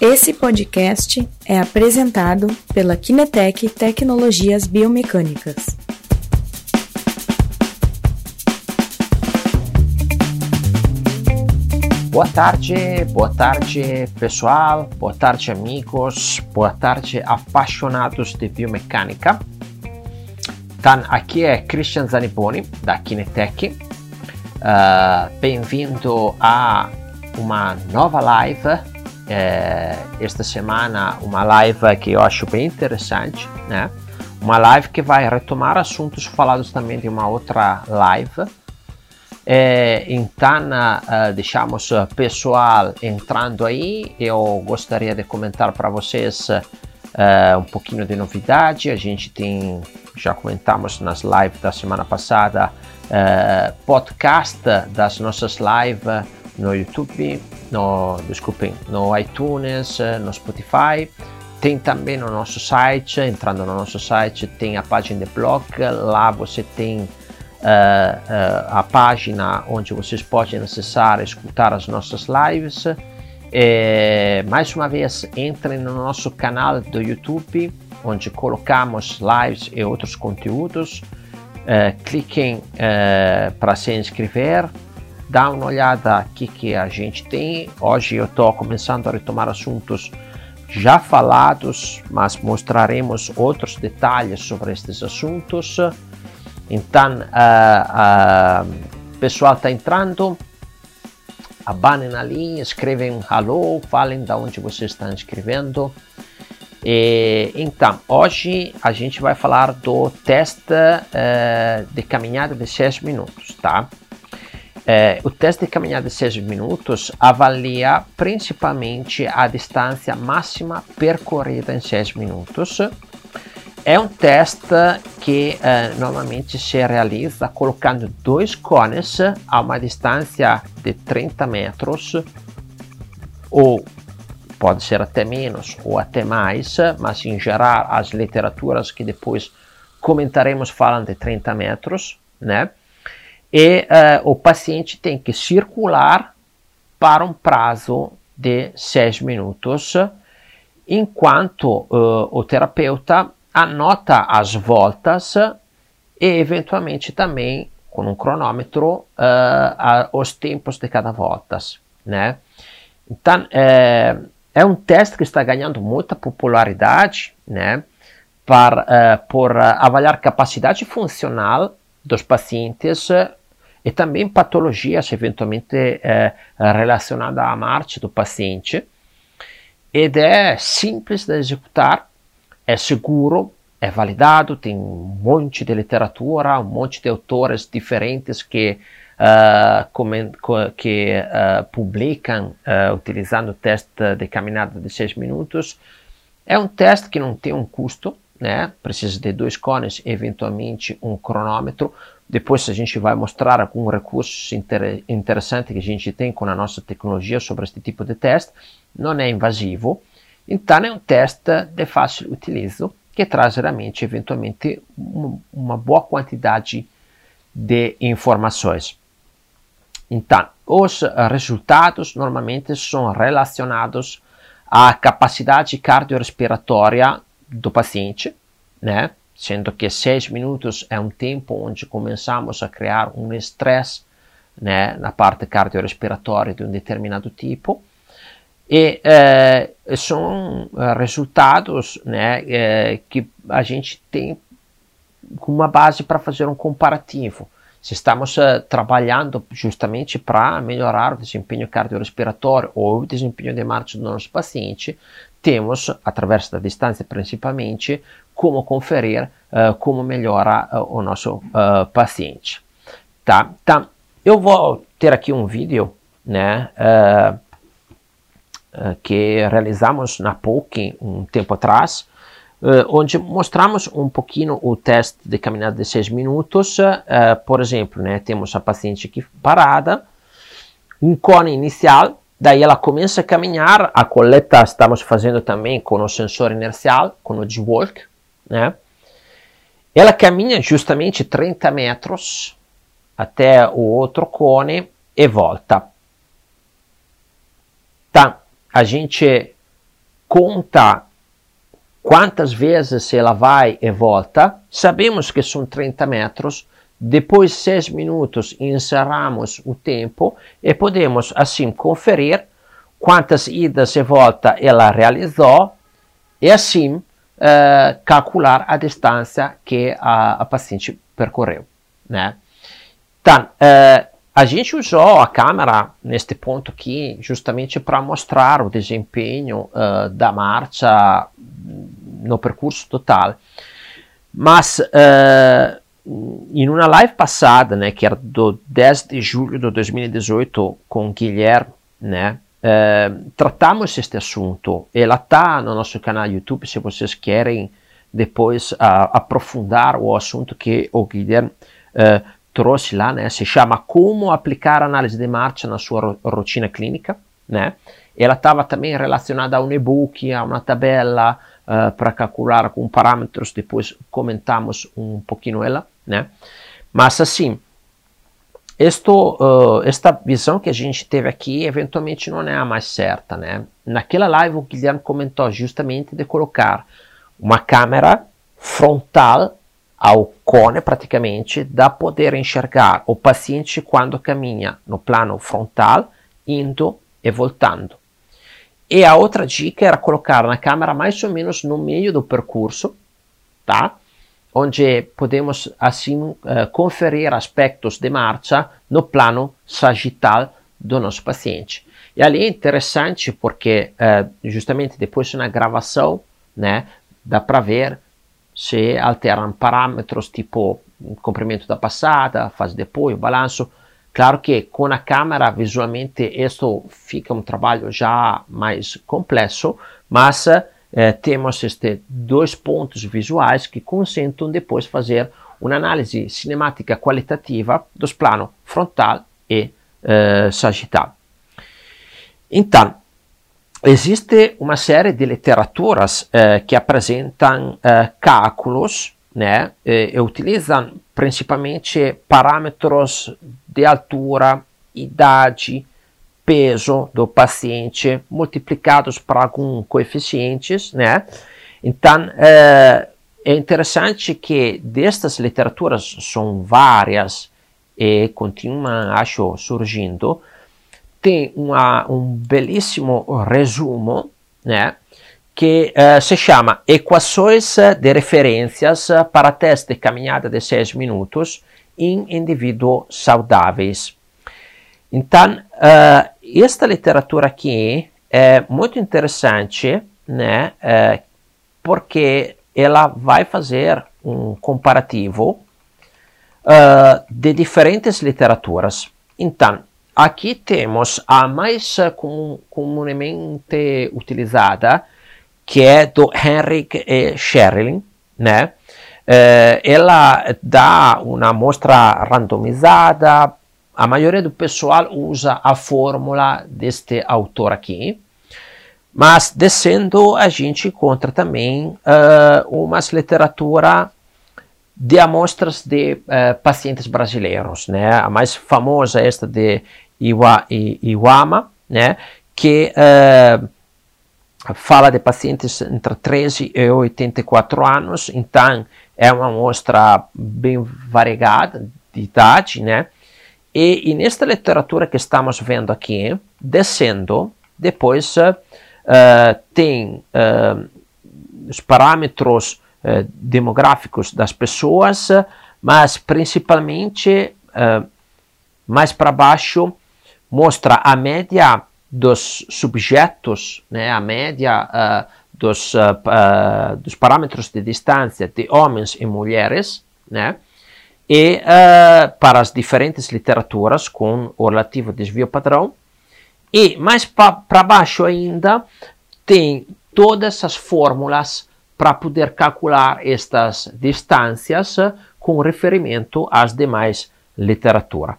Esse podcast é apresentado pela Kinetec Tecnologias Biomecânicas. Boa tarde, boa tarde pessoal, boa tarde amigos, boa tarde apaixonados de biomecânica. Então, aqui é Christian Zaniboni da Kinetec. Uh, Bem-vindo a uma nova live é, esta semana uma live que eu acho bem interessante, né? Uma live que vai retomar assuntos falados também de uma outra live. É, então, uh, deixamos o pessoal entrando aí. Eu gostaria de comentar para vocês uh, um pouquinho de novidade. A gente tem, já comentamos nas lives da semana passada, uh, podcast das nossas lives no YouTube, no, desculpem, no iTunes, no Spotify. Tem também no nosso site, entrando no nosso site, tem a página de blog, lá você tem uh, uh, a página onde vocês podem acessar e escutar as nossas lives. E, mais uma vez, entrem no nosso canal do YouTube, onde colocamos lives e outros conteúdos. Uh, cliquem para se inscrever dá uma olhada aqui que a gente tem. Hoje eu estou começando a retomar assuntos já falados, mas mostraremos outros detalhes sobre estes assuntos. Então, uh, uh, pessoal está entrando, abanem ali, escrevem um hello, falem de onde vocês estão escrevendo. E, então, hoje a gente vai falar do teste uh, de caminhada de 6 minutos, tá? É, o teste de caminhada de 6 minutos avalia principalmente a distância máxima percorrida em 6 minutos. É um teste que é, normalmente se realiza colocando dois cones a uma distância de 30 metros, ou pode ser até menos ou até mais, mas em geral as literaturas que depois comentaremos falam de 30 metros, né? E uh, o paciente tem que circular para um prazo de 6 minutos, enquanto uh, o terapeuta anota as voltas e eventualmente também com um cronômetro uh, os tempos de cada volta, né? Então é, é, um teste que está ganhando muita popularidade, né? Para, por avaliar capacidade funcional dos pacientes e também patologias eventualmente eh, relacionadas à morte do paciente. Ed é simples de executar, é seguro, é validado, tem um monte de literatura, um monte de autores diferentes que, uh, que uh, publicam uh, utilizando o teste de caminhada de 6 minutos. É um teste que não tem um custo, né? precisa de dois cones, eventualmente um cronômetro, depois a gente vai mostrar algum recurso inter interessante que a gente tem com a nossa tecnologia sobre este tipo de teste. Não é invasivo, então é um teste de fácil utilizo que traz realmente, eventualmente, uma boa quantidade de informações. Então, os resultados normalmente são relacionados à capacidade cardiorrespiratória do paciente, né? Sendo que seis minutos é um tempo onde começamos a criar um estresse né, na parte cardiorrespiratória de um determinado tipo. E eh, são eh, resultados né, eh, que a gente tem uma base para fazer um comparativo. Se estamos uh, trabalhando justamente para melhorar o desempenho cardiorrespiratório ou o desempenho de marcha do nosso paciente, temos, através da distância principalmente, como conferir uh, como melhora uh, o nosso uh, paciente. Tá? Então, eu vou ter aqui um vídeo né, que realizamos na POC um tempo atrás, onde mostramos um pouquinho o teste de caminhada de 6 minutos. por exemplo, né, temos a paciente aqui parada, um cone inicial Daí ela começa a caminhar, a coleta estamos fazendo também com o sensor inercial, com o G-Walk, né? Ela caminha justamente 30 metros até o outro cone e volta. Tá, a gente conta quantas vezes ela vai e volta, sabemos que são 30 metros, depois de 6 minutos encerramos o tempo e podemos assim conferir quantas idas e voltas ela realizou e assim uh, calcular a distância que a, a paciente percorreu. Né? Então, uh, a gente usou a câmera neste ponto aqui justamente para mostrar o desempenho uh, da marcha no percurso total. Mas uh, em uma live passada, né, que era do 10 de julho de 2018 com Guilherme, né, uh, tratamos este assunto. Ela está no nosso canal YouTube se vocês querem depois aprofundar o assunto que o Guilherme trouxe lá, né? Se chama Como aplicar análise de marcha na sua rotina clínica, né? Ela estava também relacionada a um e-book, a uma tabela uh, para calcular com parâmetros. Depois comentamos um pouquinho ela, né? Mas assim, isto, uh, esta visão que a gente teve aqui eventualmente não é a mais certa, né? Naquela live o Guilherme comentou justamente de colocar uma câmera frontal ao cone praticamente dá poder enxergar o paciente quando caminha no plano frontal, indo e voltando. E a outra dica era colocar na câmera mais ou menos no meio do percurso, tá? Onde podemos assim uh, conferir aspectos de marcha no plano sagital do nosso paciente. E ali é interessante porque uh, justamente depois de uma gravação, né, dá para ver se alteram parâmetros tipo comprimento da passada, fase de apoio, balanço. Claro que com a câmera visualmente isso fica um trabalho já mais complexo, mas eh, temos estes dois pontos visuais que consentam depois fazer uma análise cinemática qualitativa dos planos frontal e eh, sagital. Então, existe uma série de literaturas eh, que apresentam cálculos né, e utilizam principalmente parâmetros de altura, idade, peso do paciente multiplicados por alguns coeficientes, né? Então, é, é interessante que destas literaturas são várias e continuam, acho, surgindo, tem uma, um belíssimo resumo, né? que uh, se chama Equações de Referências para Teste de Caminhada de 6 Minutos em Indivíduos Saudáveis. Então, uh, esta literatura aqui é muito interessante, né? Uh, porque ela vai fazer um comparativo de diferentes literaturas. Então, Aqui temos a mais comumente utilizada, que é do Henrik e Sherlin, né? Eh, ela dá uma amostra randomizada, a maioria do pessoal usa a fórmula deste autor aqui, mas descendo a gente encontra também uh, umas literatura de amostras de uh, pacientes brasileiros, né? A mais famosa é esta de Iwa, Iwama, né, que uh, fala de pacientes entre 13 e 84 anos, então é uma amostra bem variada de idade, né? E, nesta literatura que estamos vendo aqui, descendo, depois uh, tem uh, os parâmetros uh, demográficos das pessoas, mas principalmente mais para baixo mostra a média dos subjetos, né, a média dos, dos parâmetros de distância de homens e mulheres, né, e para as diferentes literaturas com o relativo desvio padrão. E mais para baixo ainda tem todas as fórmulas para poder calcular estas distâncias com referimento às demais literaturas.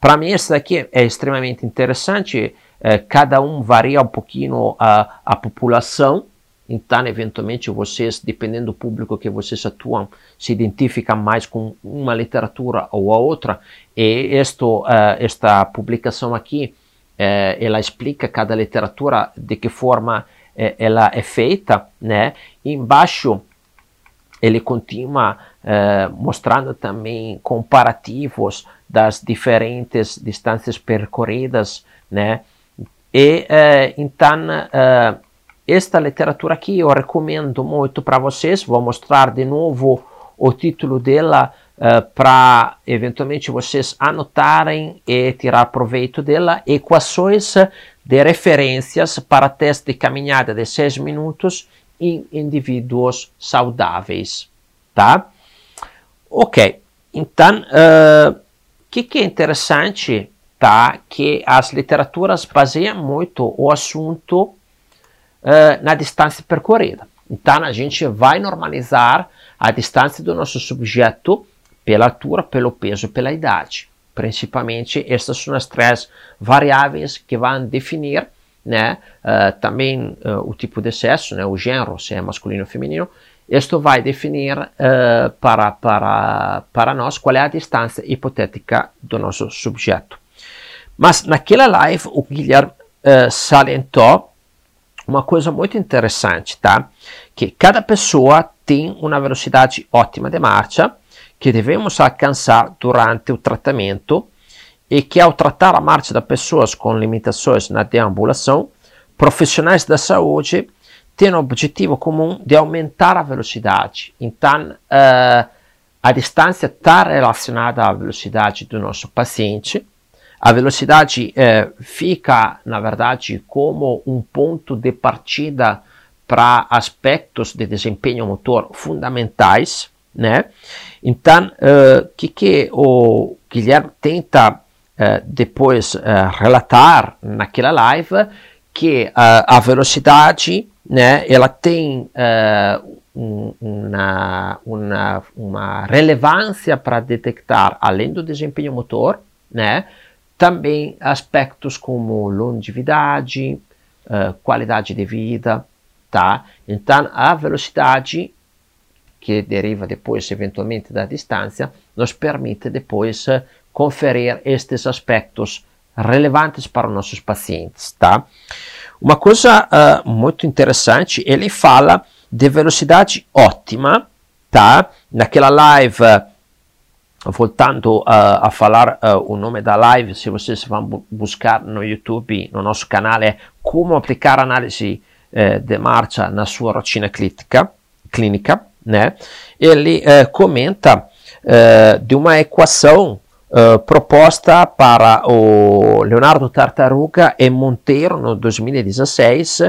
Para mim, esse daqui é extremamente interessante. É, cada um varia um pouquinho a, a população. Então, eventualmente, vocês, dependendo do público que vocês atuam, se identificam mais com uma literatura ou a outra. E uh, esta publicação aqui, uh, ela explica cada literatura de que forma é, ela é feita, né? Embaixo ele continua mostrando também comparativos das diferentes distâncias percorridas, né? E então esta literatura aqui eu recomendo muito para vocês. Vou mostrar de novo o título dela uh, para eventualmente vocês anotarem e tirar proveito dela. Equações de referências para teste de caminhada de 6 minutos em indivíduos saudáveis, tá? Ok, então, o uh, que, que é interessante, tá? Que as literaturas baseiam muito o assunto uh, na distância percorrida. Então, a gente vai normalizar a distância do nosso subjeto pela altura, pelo peso, pela idade. Principalmente, estas são as três variáveis que vão definir né, uh, também uh, o tipo de sexo, né, o gênero, se é masculino ou feminino. Isto vai definir uh, para, para, para nós qual é a distância hipotética do nosso subjeto. Mas naquela live, o Guilherme salientou uma coisa muito interessante, tá? Que cada pessoa tem uma velocidade ótima de marcha que devemos alcançar durante o tratamento e que ao tratar a marcha das pessoas com limitações na deambulação, profissionais da saúde têm o objetivo comum de aumentar a velocidade. Então, uh, a distância está relacionada à velocidade do nosso paciente. A velocidade uh, fica, na verdade, como um ponto de partida para aspectos de desempenho motor fundamentais, né? Então, o uh, que, que o Guilherme tenta uh, depois uh, relatar naquela live que a velocidade, né, ela tem uma, uma, uma relevância para detectar, além do desempenho motor, né, também aspectos como longevidade, qualidade de vida, tá? Então, a velocidade, que deriva depois eventualmente da distância, nos permite depois uh, conferir estes aspectos relevantes para os nossos pacientes, tá? Uma coisa uh, muito interessante, ele fala de velocidade ótima, tá? Naquela live, uh, voltando uh, a falar o nome da live, se vocês vão bu buscar no YouTube, no nosso canal, é como aplicar análise eh, de marcia na sua rotina clínica, clínica né? ele eh, comenta eh, de uma equação eh, proposta para o Leonardo Tartaruga e Monteiro no 2016,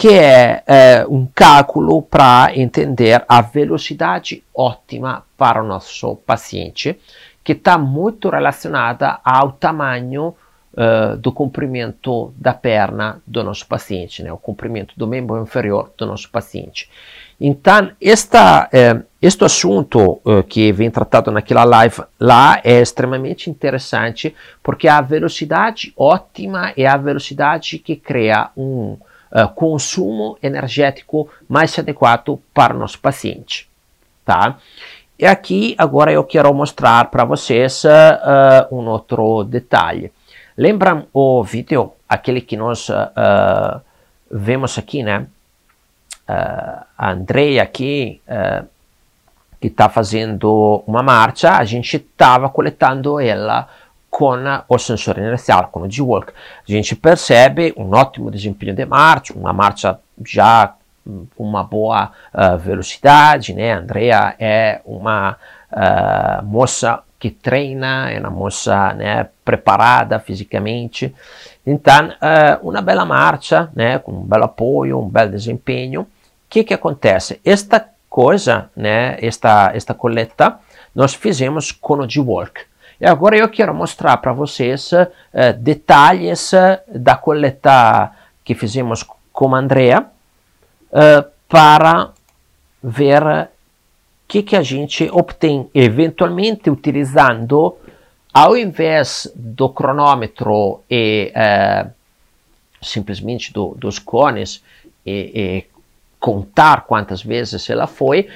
que é eh, um cálculo para entender a velocidade ótima para o nosso paciente, que está muito relacionada ao tamanho uh, do comprimento da perna do nosso paciente, né? o comprimento do membro inferior do nosso paciente. Então, esta, este assunto que vem tratado naquela live lá é extremamente interessante porque a velocidade ótima é a velocidade que cria um uh, consumo energético mais adequado para o nosso paciente. Tá? E aqui agora eu quero mostrar para vocês uh, um outro detalhe. Lembram o vídeo, aquele que nós uh, vemos aqui, né? Uh, a Andrea aqui, que está fazendo uma marcha, a gente estava coletando ela com o sensore inercial, com o G-Walk. A gente percebe um ótimo desempenho de marcha, uma marcha já uma boa uh, velocidade, né? Andrea é uma uh, moça que treina, é uma moça né, preparada fisicamente. Então, uh, uma bela marcha, né, com um belo apoio, um belo desempenho. O que, que acontece? Esta coisa, né, esta, esta coleta, nós fizemos com o G-Work. E agora eu quero mostrar para vocês uh, detalhes da coleta que fizemos com Andrea uh, para ver que, que a gente obtém eventualmente utilizando, ao invés do cronômetro e eh, simplesmente do, dos cones e, e, contar quantas vezes ela foi,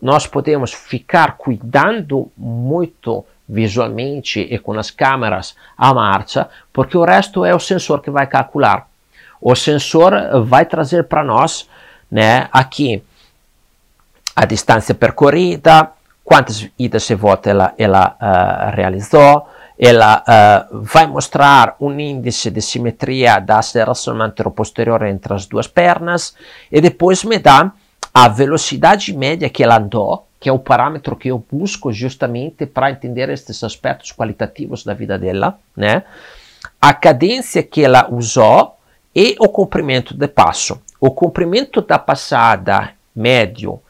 nós podemos ficar cuidando muito visualmente e com as câmeras a marcha, porque o resto é o sensor que vai calcular. O sensor vai trazer para nós, né, aqui a distância percorrida, quantas idas e voltas ela, ela uh, realizou, ela uh, vai mostrar um índice de simetria da aceleração anteroposterior entre as duas pernas e depois me dá a velocidade média que ela andou, que é o parâmetro que eu busco justamente para entender estes aspectos qualitativos da vida dela, né? A cadência que ela usou e o comprimento de passo. O comprimento da passada médio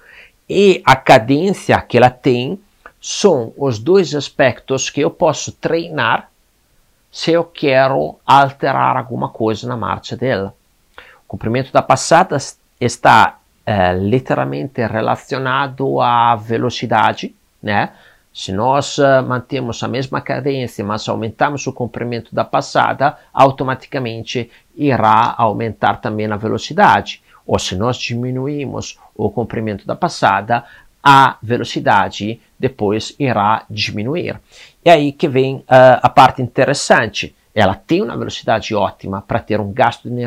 e a cadência que ela tem são os dois aspectos que eu posso treinar se eu quero alterar alguma coisa na marcha dela. O comprimento da passada está é, literalmente relacionado à velocidade, né? Se nós uh, mantemos a mesma cadência, mas aumentamos o comprimento da passada, automaticamente irá aumentar também a velocidade. Ou se nós diminuímos o comprimento da passada, a velocidade depois irá diminuir. E aí que vem uh, a parte interessante. Ela tem uma velocidade ótima para ter um gasto de energia